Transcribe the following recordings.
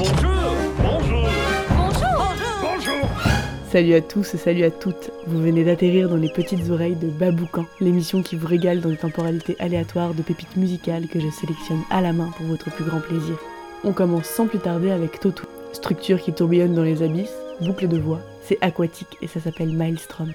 Bonjour Bonjour Bonjour Bonjour Salut à tous et salut à toutes. Vous venez d'atterrir dans les petites oreilles de Baboucan, l'émission qui vous régale dans les temporalités aléatoires de pépites musicales que je sélectionne à la main pour votre plus grand plaisir. On commence sans plus tarder avec Totu, structure qui tourbillonne dans les abysses, boucle de voix, c'est aquatique et ça s'appelle Maelstrom.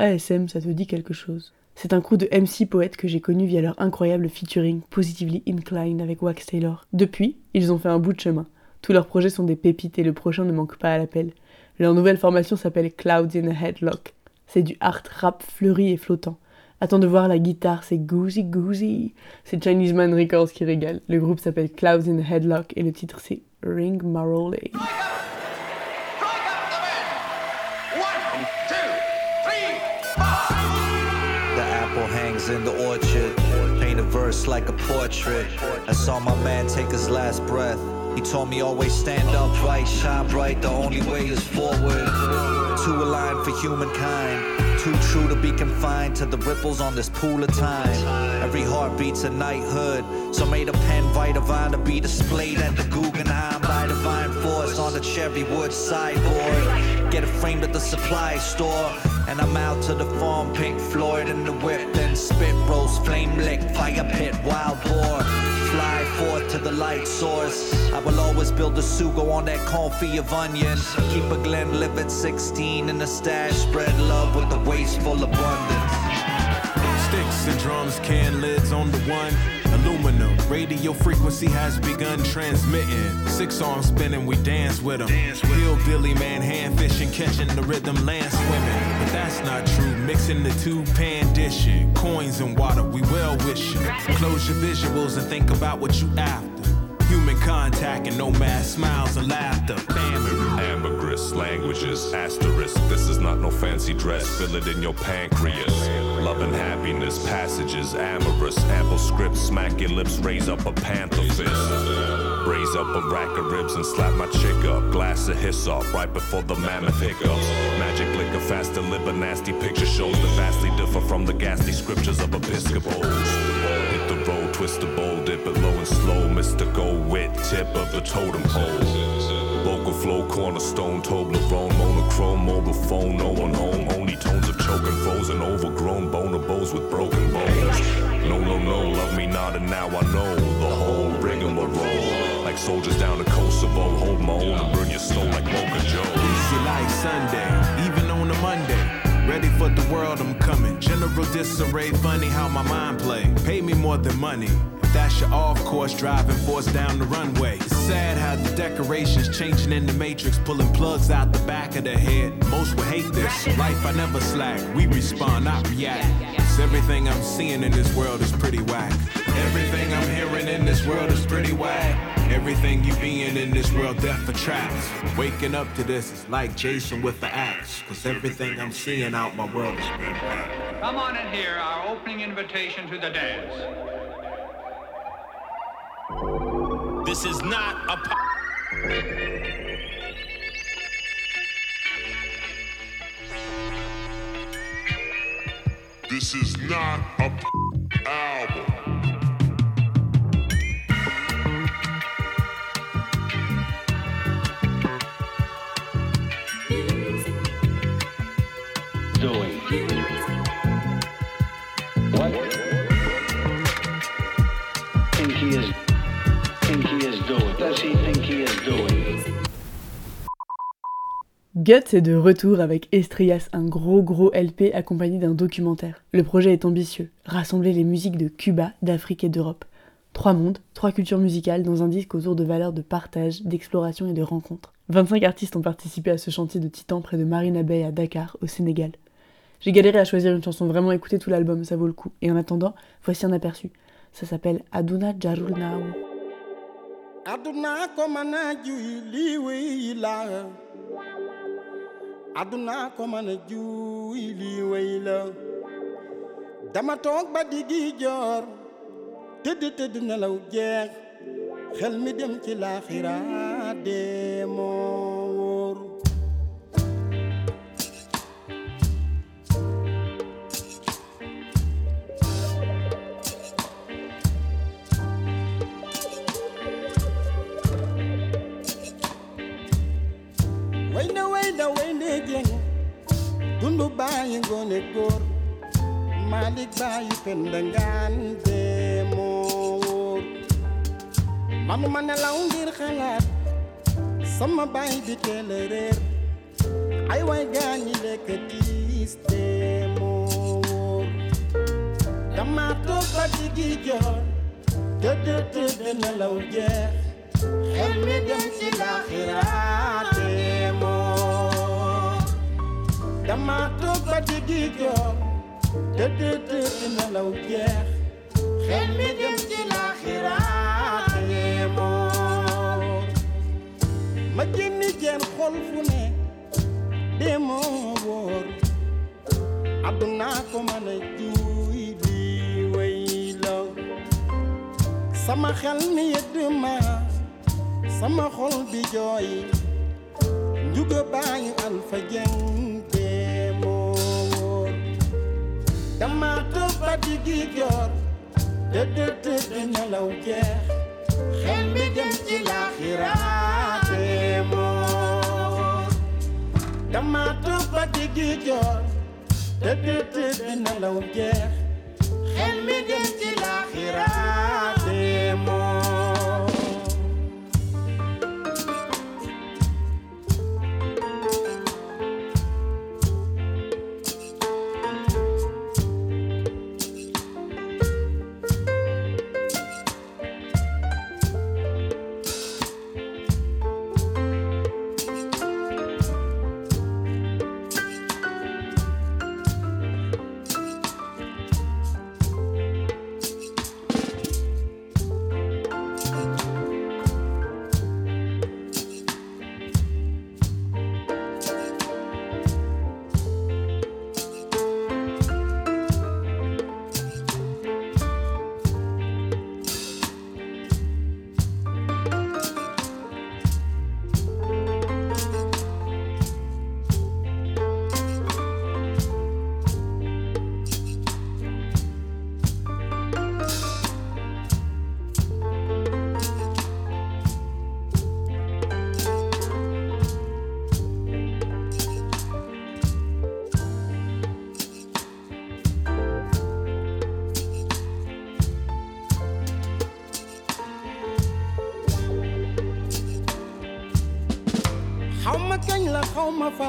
ASM ça te dit quelque chose? C'est un crew de MC poètes que j'ai connu via leur incroyable featuring Positively Inclined avec Wax Taylor. Depuis, ils ont fait un bout de chemin. Tous leurs projets sont des pépites et le prochain ne manque pas à l'appel. Leur nouvelle formation s'appelle Clouds in a Headlock. C'est du art rap fleuri et flottant. Attends de voir la guitare, c'est Goozy Goozy. C'est Chinese Man Records qui régale. Le groupe s'appelle Clouds in a Headlock et le titre c'est Ring Maroley. In the orchard. Paint a verse like a portrait. I saw my man take his last breath. He told me always stand upright, shine bright. The only way is forward. Too aligned for humankind. Too true to be confined to the ripples on this pool of time. Every heartbeat's a knighthood. So may the pen write a vine to be displayed at the Guggenheim by divine force on the cherry wood sideboard. Get it framed at the supply store. And I'm out to the farm, Pink Floyd in the whip. Then spit rolls, flame lick, fire pit, wild boar. Fly forth to the light source. I will always build a sugo on that coffee of onion. Keep a Glen Glenlivet 16 in the stash. Spread love with the wasteful abundance. Sticks and drums, can lids on the one. Aluminum, radio frequency has begun transmitting. Six arms spinning, we dance with them. Hillbilly man, hand fishing, catching the rhythm, land swimming. But that's not true, mixing the two pan dishing. Coins and water, we well wishing. Close your visuals and think about what you after. Human contact and no mass smiles and laughter. Family. Ambergris languages, asterisk. This is not no fancy dress. Feel it in your pancreas. Love and happiness, passages, amorous. Ample script, smack your lips, raise up a panther fist. Raise up a rack of ribs and slap my chick up. Glass of hyssop right before the mammoth hiccups. Magic liquor, fast deliver, nasty picture shows that vastly differ from the ghastly scriptures of Episcopals. Hit the road, twist the bowl, dip it low and slow. Mr. tip of the totem pole. Vocal flow, cornerstone, Toblerone, monochrome, mobile phone, no one home. Only tones of choking foes and overgrown bonobos with broken bones. No, no, no, love me not, and now I know the whole rigmarole. Like soldiers down to Kosovo, hold my own and burn your soul like Mocha Joe. Easy like Sunday, even on a Monday. Ready for the world, I'm coming. General disarray, funny how my mind play. Pay me more than money. That's your off course, driving force down the runway. It's sad how the decorations changing in the matrix, pulling plugs out the back of the head. Most would hate this. Life, I never slack. We respond, not react. 'Cause everything I'm seeing in this world is pretty whack. Everything I'm hearing in this world is pretty whack. Everything you being in this world, death attracts. Waking up to this is like Jason with the axe. Cause everything I'm seeing out my world is pretty whack. Come on in here, our opening invitation to the dance. This is not a po- This is not a album. Guts est de retour avec Estrias, un gros gros LP accompagné d'un documentaire. Le projet est ambitieux, rassembler les musiques de Cuba, d'Afrique et d'Europe. Trois mondes, trois cultures musicales dans un disque autour de valeurs de partage, d'exploration et de rencontre. 25 artistes ont participé à ce chantier de titan près de Marina Bay à Dakar, au Sénégal. J'ai galéré à choisir une chanson, vraiment écouter tout l'album, ça vaut le coup. Et en attendant, voici un aperçu. Ça s'appelle Aduna Jarul Nao. aduna aduna ko mën a juy lii wéy la dama toog ba diggi joor tëdd tëdd nelaw jeex xel mi dem ci laaxira dee moo wóor. Way na way na way jeng dundu bàyyi ngoone góor Malik bàyyi penda ngaan dee moo wóor manuma nelaw ngir sama baay bi teel a réer ay way gaañi lekk tiis dee moo wóor dama toog ba diggi joor tëdd tëdd nelaw jeex xel mi dem ci dama toog ba diggi joor tëdd tëdd nelaw jeex xel mi dem ci laaxiraat dee moo ma génni jeen xol fu ne dee moo wóor di way sama xel mi yëdd ma sama xol bi njuga baayu alfa jeng dama fatigué yor de de de de nelaw jeex xel mi dem ci laaxiraate moom dama fatigué yor de de de de nelaw jeex xel mi dem ci laaxiraate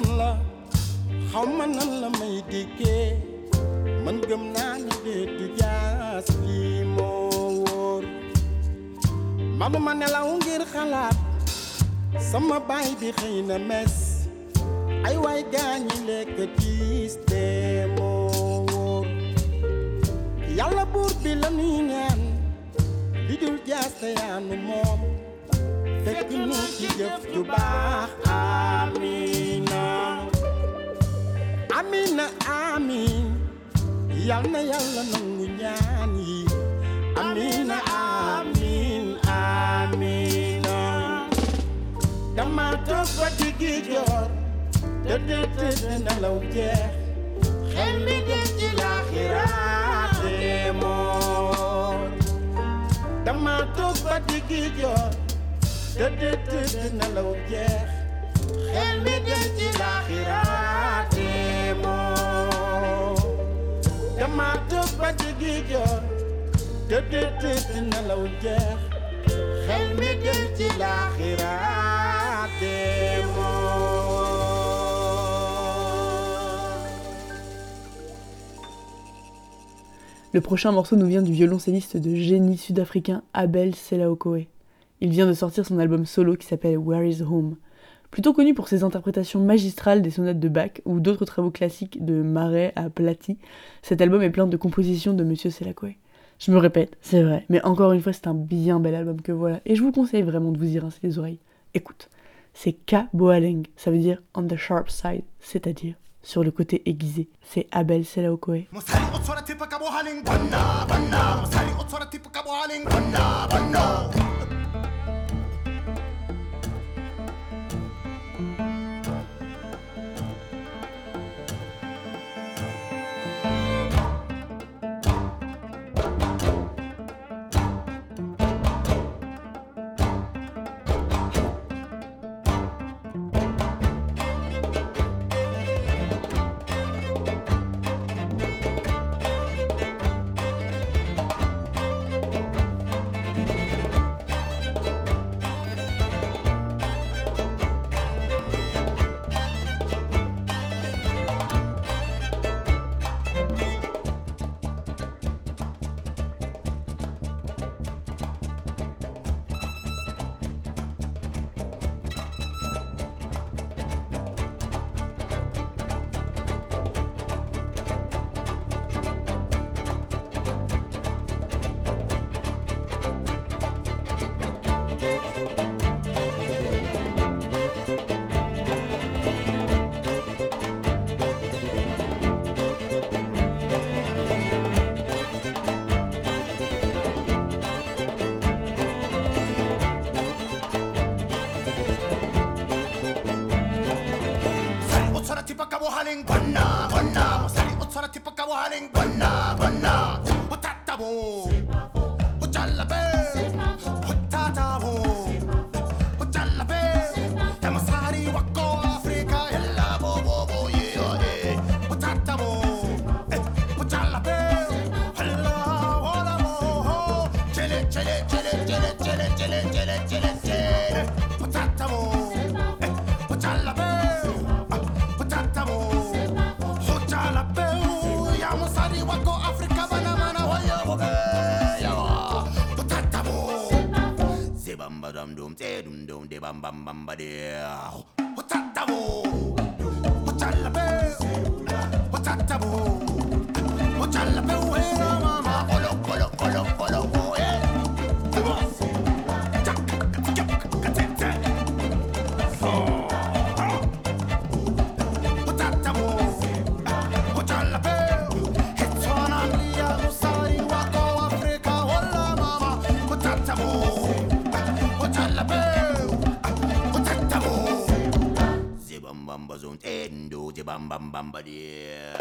love. Le prochain morceau nous vient du violoncelliste de génie sud-africain Abel Selaokoe. Il vient de sortir son album solo qui s'appelle Where is Home. Plutôt connu pour ses interprétations magistrales des sonates de Bach ou d'autres travaux classiques de Marais à Platy, cet album est plein de compositions de Monsieur Selakoe. Je me répète, c'est vrai, mais encore une fois, c'est un bien bel album que voilà, et je vous conseille vraiment de vous y rincer les oreilles. Écoute, c'est Ka Boaleng, ça veut dire on the sharp side, c'est-à-dire sur le côté aiguisé. C'est Abel Selaokoe. tipakabuhaling banda banda Sari utsara tipakabuhaling banda banda Utatabu Uchalabe dum, te dum dum, de bam bam bam ba de. What that da bam bam bam ba dee.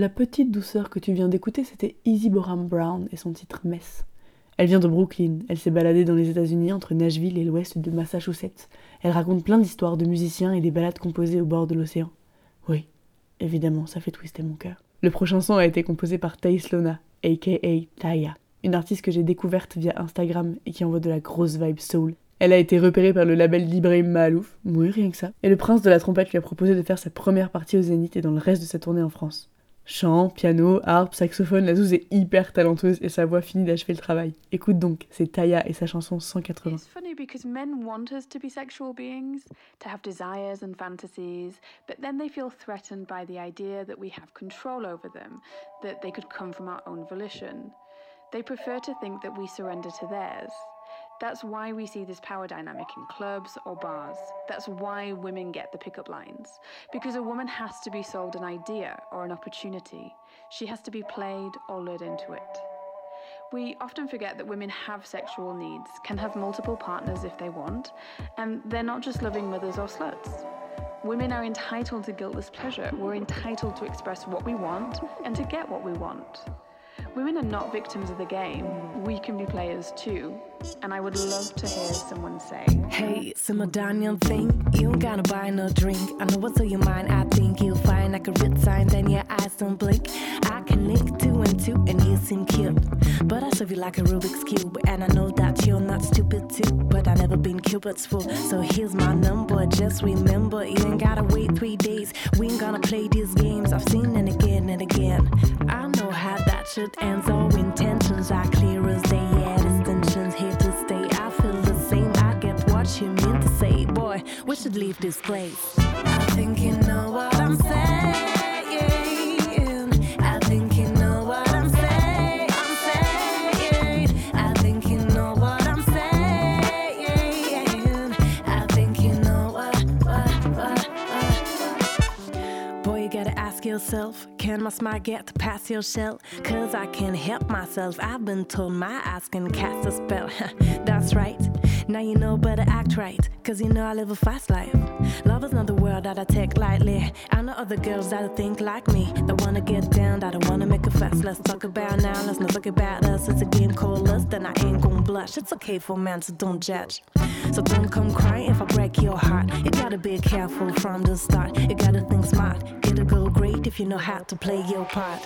La petite douceur que tu viens d'écouter, c'était Izzy Brown et son titre Mess. Elle vient de Brooklyn, elle s'est baladée dans les États-Unis entre Nashville et l'ouest de Massachusetts. Elle raconte plein d'histoires de musiciens et des balades composées au bord de l'océan. Oui, évidemment, ça fait twister mon cœur. Le prochain son a été composé par Thaïs Lona, aka Taya, une artiste que j'ai découverte via Instagram et qui envoie de la grosse vibe soul. Elle a été repérée par le label d'Ibrahim Mahalouf, oui rien que ça, et le prince de la trompette lui a proposé de faire sa première partie au Zénith et dans le reste de sa tournée en France. Chant, piano, harpe, saxophone, la Zouz est hyper talentueuse et sa voix finit d'achever le travail. Écoute donc, c'est Taya et sa chanson 180. It's funny because men want us to be sexual beings, to have desires and fantasies, but then they feel threatened by the idea that we have control over them, that they could come from our own volition. They prefer to think that we surrender to theirs. That's why we see this power dynamic in clubs or bars. That's why women get the pickup lines. Because a woman has to be sold an idea or an opportunity. She has to be played or lured into it. We often forget that women have sexual needs, can have multiple partners if they want, and they're not just loving mothers or sluts. Women are entitled to guiltless pleasure. We're entitled to express what we want and to get what we want. Women are not victims of the game. Mm. We can be players too. And I would love to hear someone say, Hey, simmer down your thing. You ain't gotta buy no drink. I know what's on your mind. I think you'll find like a red sign, then your eyes don't blink. I can link two and two, and you seem cute. But I serve you like a Rubik's Cube. And I know that you're not stupid too. But I never been Cupid's fool. So here's my number. Just remember, you ain't gotta wait three days. We ain't gonna play these games. I've seen it again and again. I know how that should end. So intentions are clear as day. Yeah, distinctions here to stay. I feel the same. I get what you mean to say. Boy, we should leave this place. I think you know what I'm saying. Yourself, can my smile get past your shell? Cause I can't help myself. I've been told my eyes can cast a spell. That's right. Now you know better act right. Cause you know I live a fast life. Love is not the word that I take lightly. I know other girls that think like me. That wanna get down, that wanna make a fuss. Let's talk about now, let's not talk about us. It's a game called lust, and I ain't gon' blush. It's okay for men, so don't judge. So don't come crying if I break your heart. You gotta be careful from the start. You gotta think smart. It'll go great if you know how to play your part.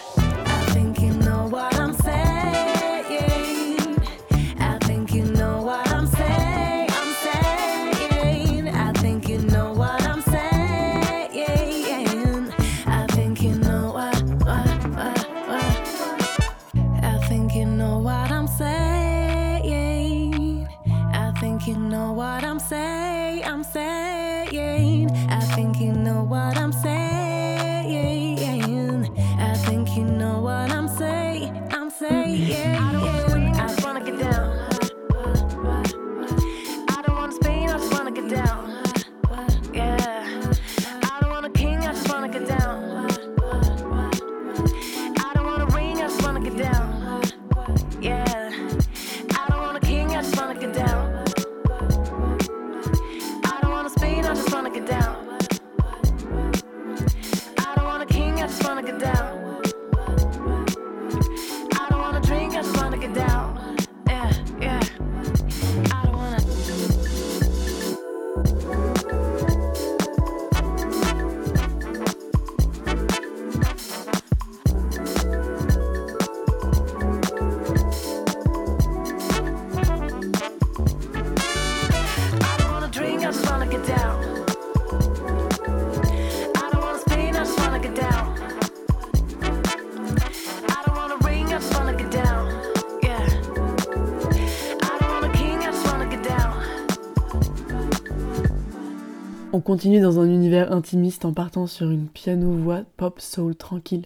Continue dans un univers intimiste en partant sur une piano-voix pop soul tranquille.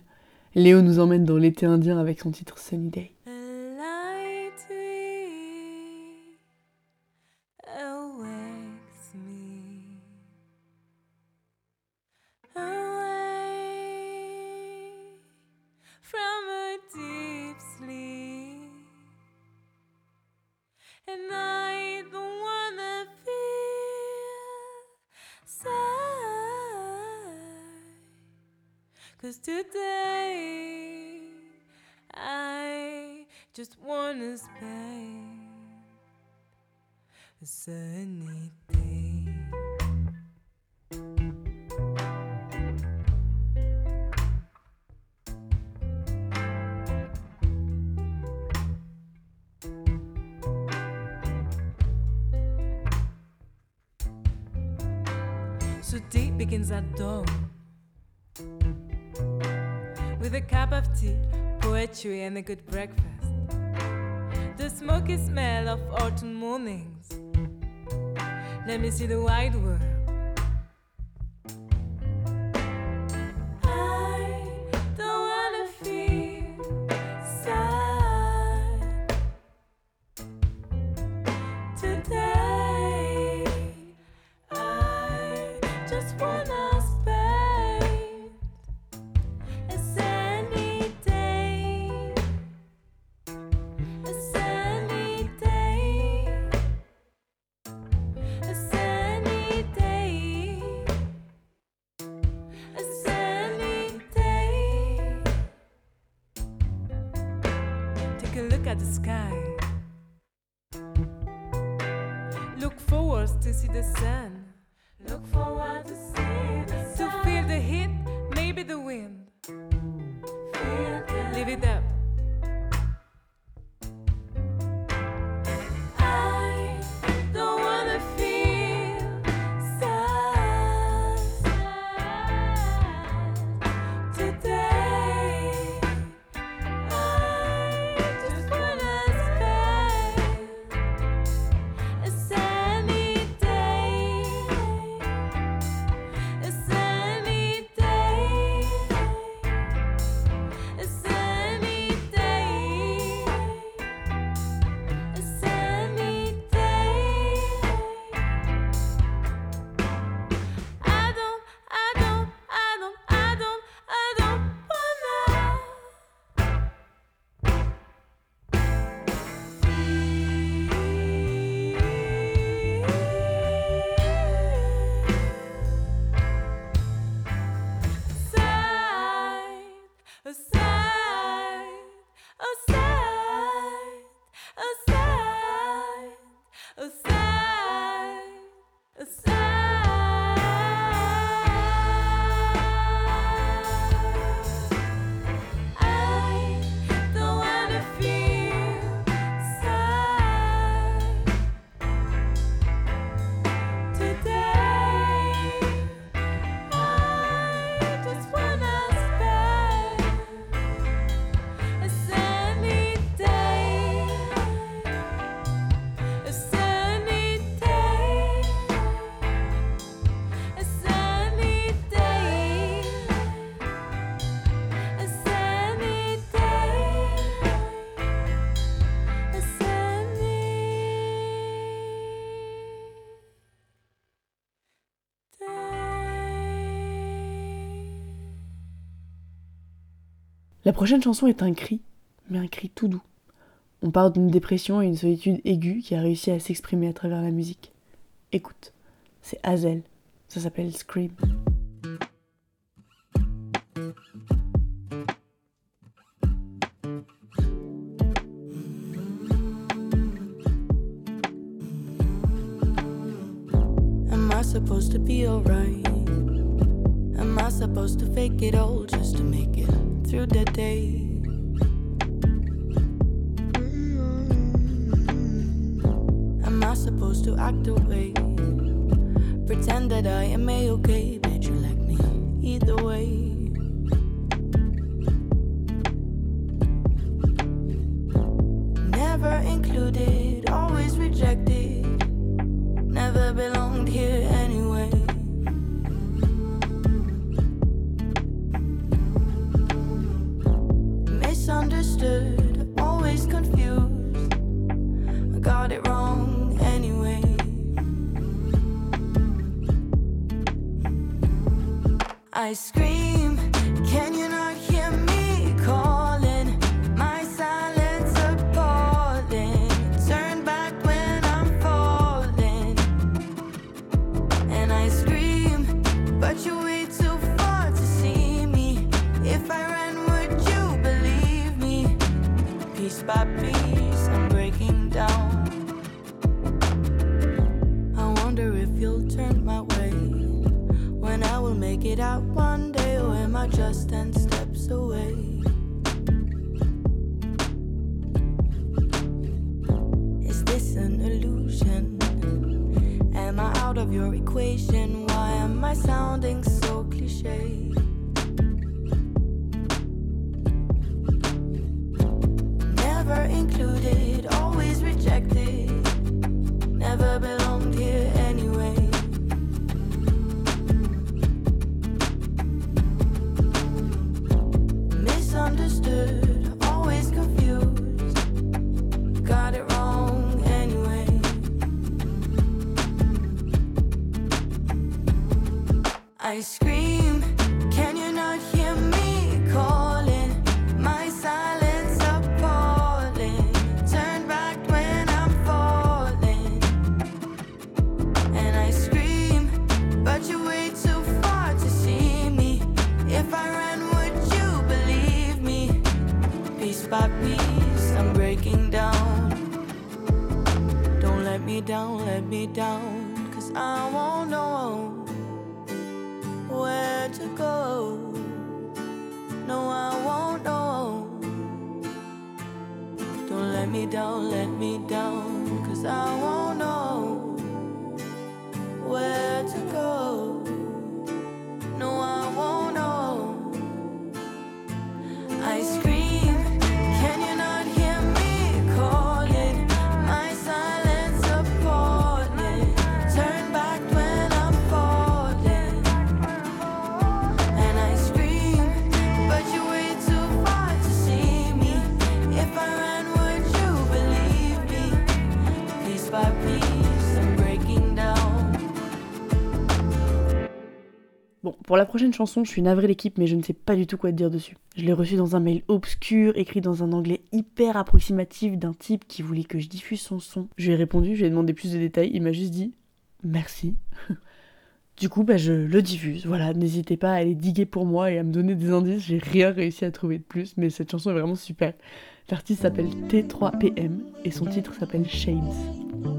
Léo nous emmène dans l'été indien avec son titre Sunny Day. Today I just wanna spend a sunny day. So day begins at dawn. Cup of tea, poetry, and a good breakfast. The smoky smell of autumn mornings. Let me see the wide world. Look forward to see the sun. To feel the heat, maybe the wind. Live it up. La prochaine chanson est un cri, mais un cri tout doux. On parle d'une dépression et une solitude aiguë qui a réussi à s'exprimer à travers la musique. Écoute, c'est Hazel, ça s'appelle Scream. Through the day? Mm-hmm. Am I supposed to act away? Pretend that I am a okay, but you like me either way. Of your equation. Why am I sounding so cliche? Down, let me down. Cause I won't know where to go. No, I won't know. Don't let me down, let me down. Cause I won't Pour la prochaine chanson, je suis navrée l'équipe, mais je ne sais pas du tout quoi te dire dessus. Je l'ai reçu dans un mail obscur, écrit dans un anglais hyper approximatif d'un type qui voulait que je diffuse son son. Je lui ai répondu, je lui ai demandé plus de détails, il m'a juste dit merci. Du coup, bah, je le diffuse. Voilà, n'hésitez pas à aller diguer pour moi et à me donner des indices. J'ai rien réussi à trouver de plus, mais cette chanson est vraiment super. L'artiste s'appelle T3PM et son titre s'appelle Shades.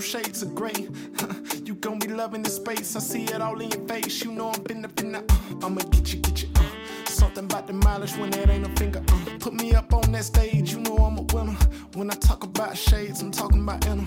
Shades of gray. you gon' be loving this space. I see it all in your face. You know I'm finna finna. Uh, I'ma get you, get you. Uh. Something about the mileage when it ain't a finger. Uh. Put me up on that stage. You know I'm a winner. When I talk about shades, I'm talking about inner.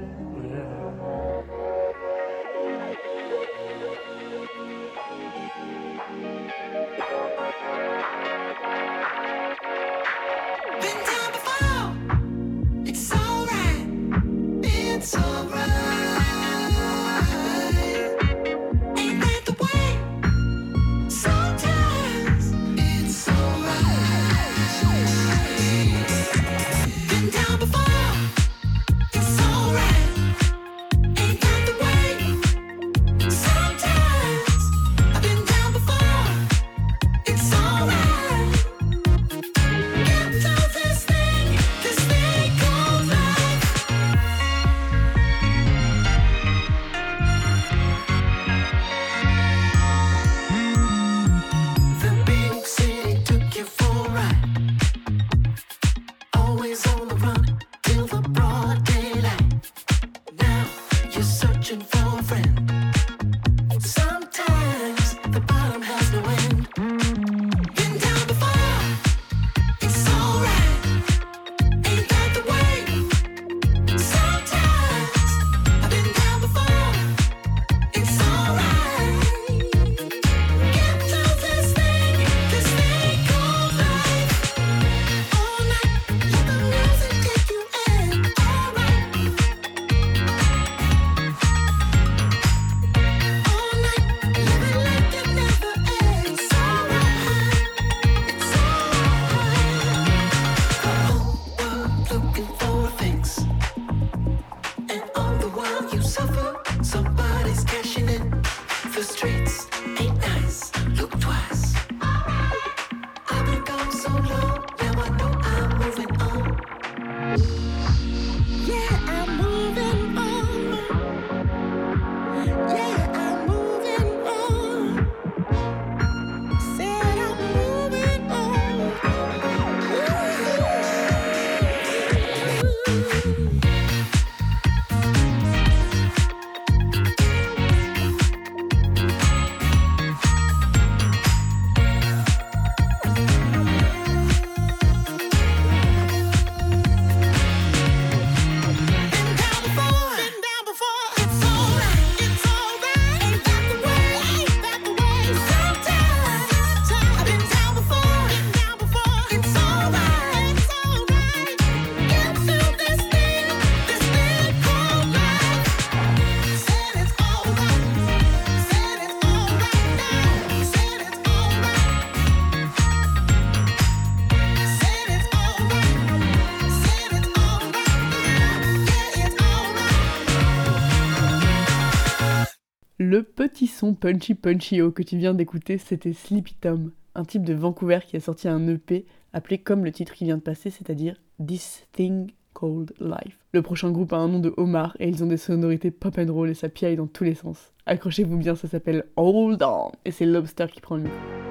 punchy punchy oh que tu viens d'écouter, c'était Sleepy Tom, un type de Vancouver qui a sorti un EP appelé comme le titre qui vient de passer, c'est-à-dire This Thing Called Life. Le prochain groupe a un nom de homard et ils ont des sonorités pop and roll et ça piaille dans tous les sens. Accrochez-vous bien, ça s'appelle Hold On et c'est Lobster qui prend le micro.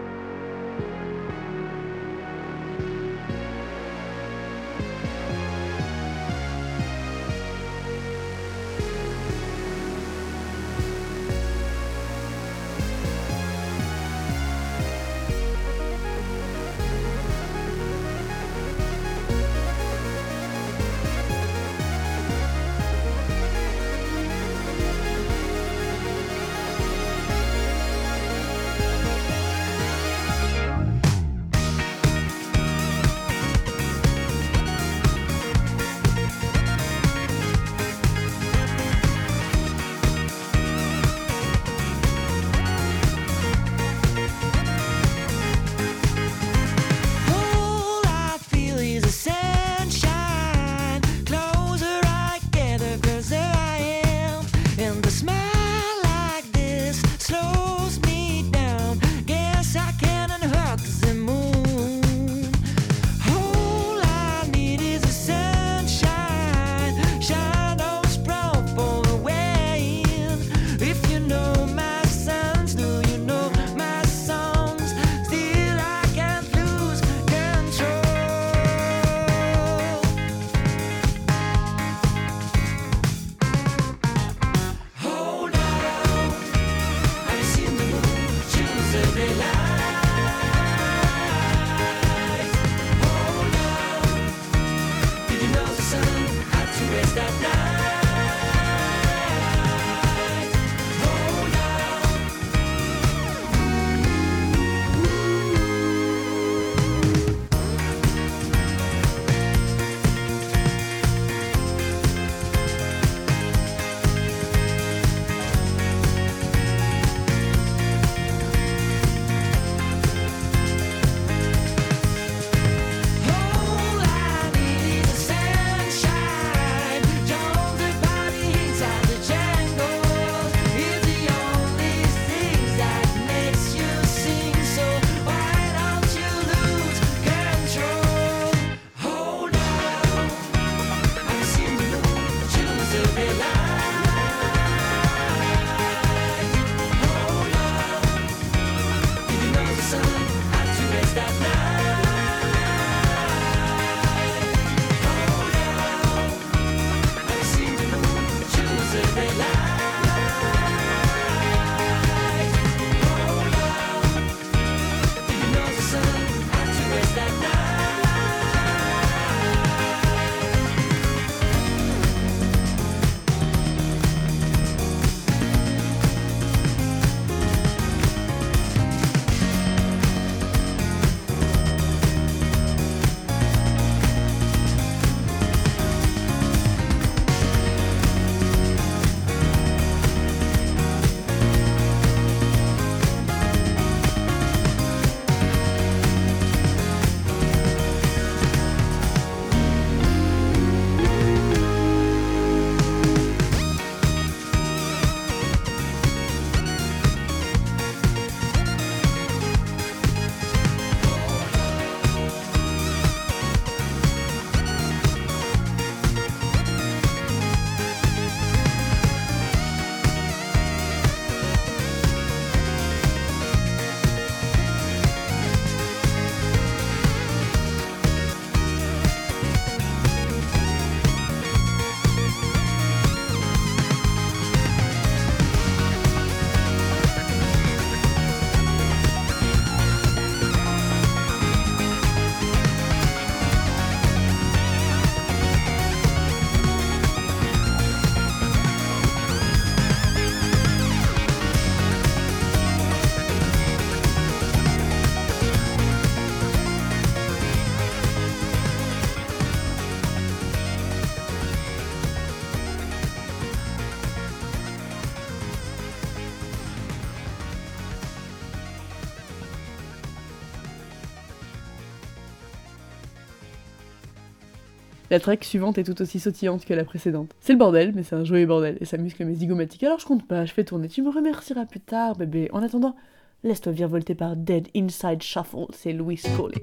La track suivante est tout aussi sautillante que la précédente. C'est le bordel, mais c'est un joyeux bordel, et ça muscle mes zygomatiques. Alors je compte pas, je fais tourner, tu me remercieras plus tard, bébé. En attendant, laisse-toi virevolter par Dead Inside Shuffle, c'est Louis Coley.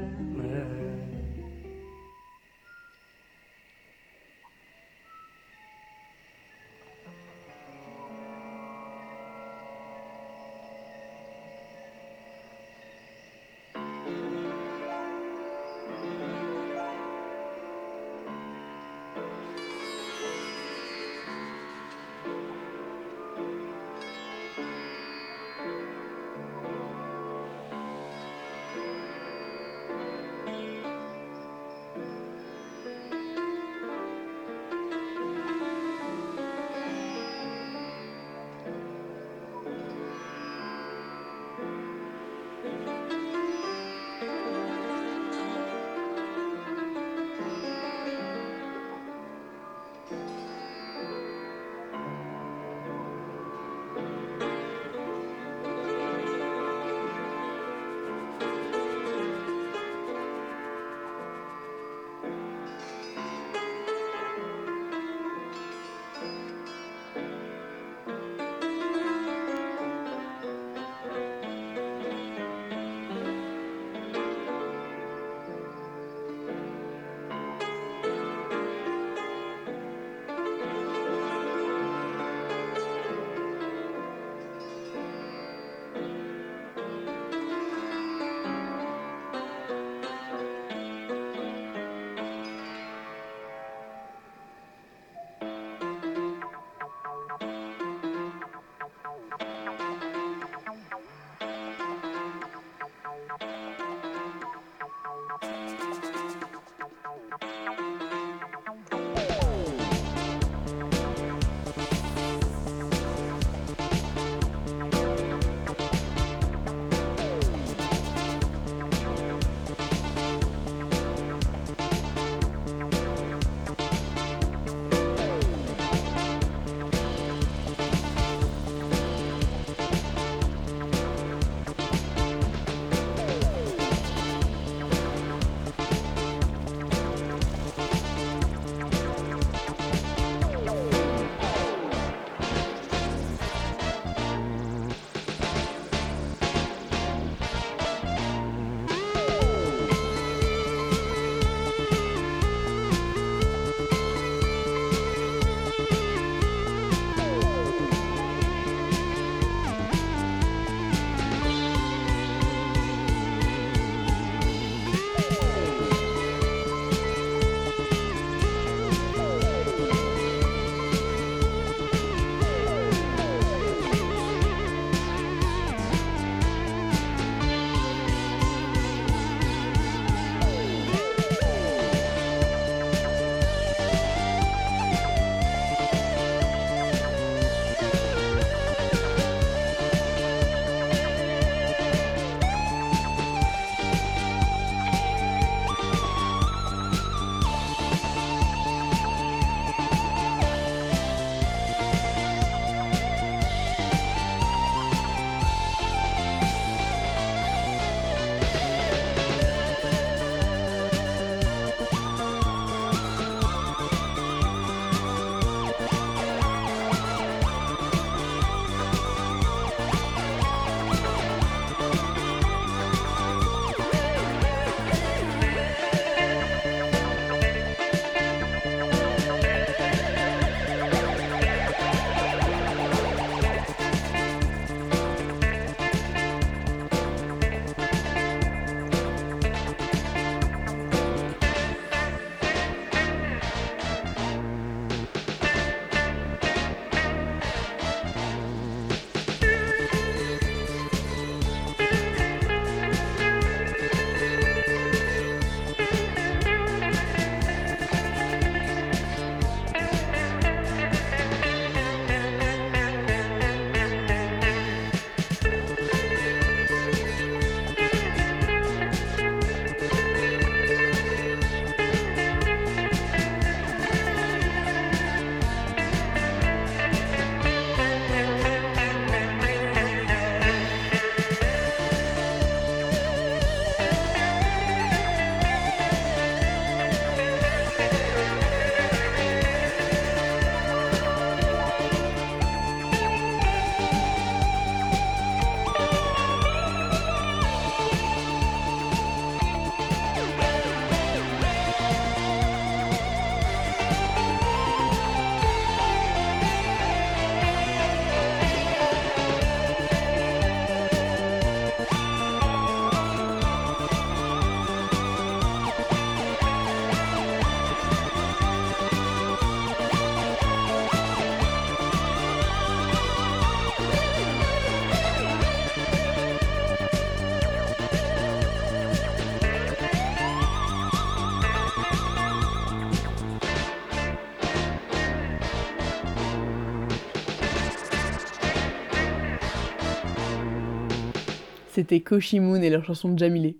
C'était Koshi Moon et leur chanson Jamile.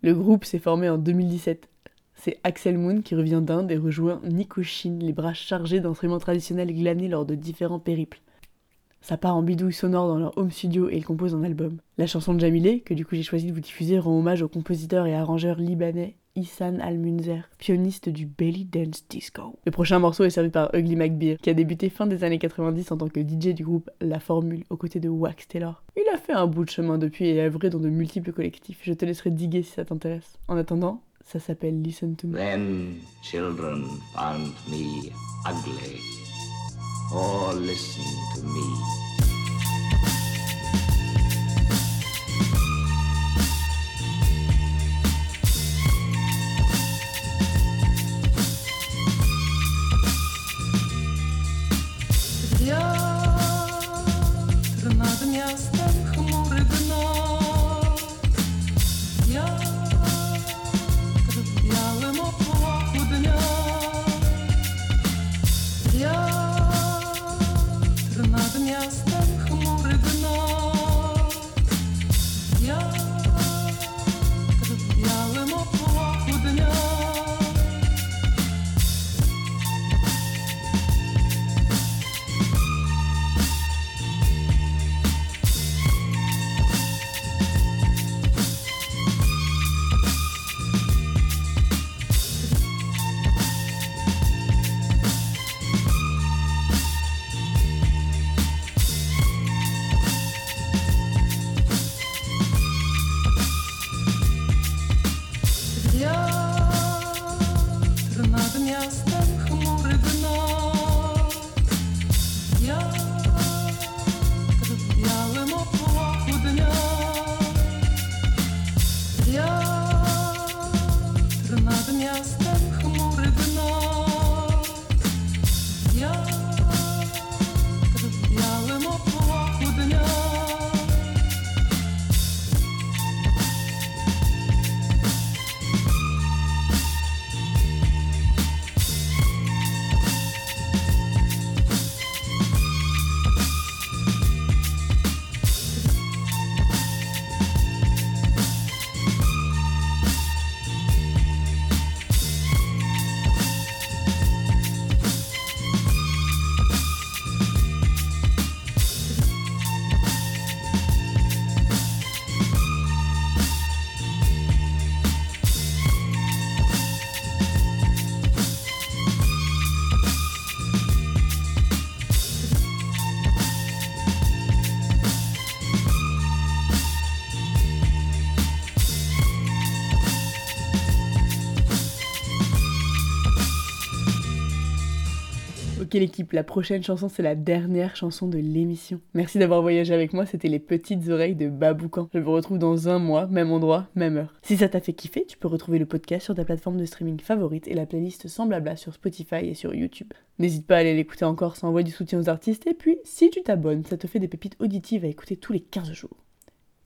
Le groupe s'est formé en 2017. C'est Axel Moon qui revient d'Inde et rejoint Nico Shin, les bras chargés d'instruments traditionnels glanés lors de différents périples. Ça part en bidouille sonore dans leur home studio et ils composent un album. La chanson de Jamile, que du coup j'ai choisi de vous diffuser, rend hommage au compositeur et arrangeur libanais Issan Al-Munzer, pianiste du belly dance disco. Le prochain morceau est servi par Ugly McBeer, qui a débuté fin des années 90 en tant que DJ du groupe La Formule, aux côtés de Wax Taylor. Il a fait un bout de chemin depuis et a œuvré dans de multiples collectifs. Je te laisserai diguer si ça t'intéresse. En attendant, ça s'appelle Listen to Me. Then children found me ugly. Oh, listen to me. Ok l'équipe, la prochaine chanson c'est la dernière chanson de l'émission. Merci d'avoir voyagé avec moi, c'était les petites oreilles de Baboucan. Je vous retrouve dans un mois, même endroit, même heure. Si ça t'a fait kiffer, tu peux retrouver le podcast sur ta plateforme de streaming favorite et la playlist sans blabla sur Spotify et sur YouTube. N'hésite pas à aller l'écouter encore, ça envoie du soutien aux artistes et puis si tu t'abonnes, ça te fait des pépites auditives à écouter tous les 15 jours.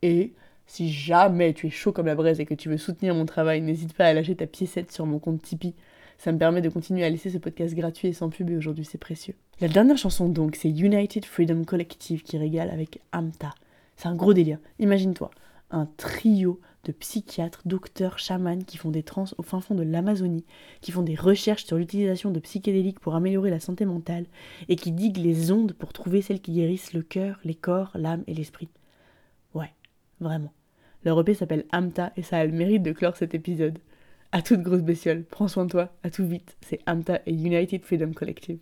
Et si jamais tu es chaud comme la braise et que tu veux soutenir mon travail, n'hésite pas à lâcher ta piécette sur mon compte Tipeee. Ça me permet de continuer à laisser ce podcast gratuit et sans pub et aujourd'hui c'est précieux. La dernière chanson donc, c'est United Freedom Collective qui régale avec Amta. C'est un gros délire. Imagine-toi, un trio de psychiatres, docteurs, chamans qui font des trans au fin fond de l'Amazonie, qui font des recherches sur l'utilisation de psychédéliques pour améliorer la santé mentale et qui diguent les ondes pour trouver celles qui guérissent le cœur, les corps, l'âme et l'esprit. Ouais, vraiment. Leur EP s'appelle Amta et ça a le mérite de clore cet épisode. À toute grosse bestiole, prends soin de toi, à tout vite, c'est Amta et United Freedom Collective.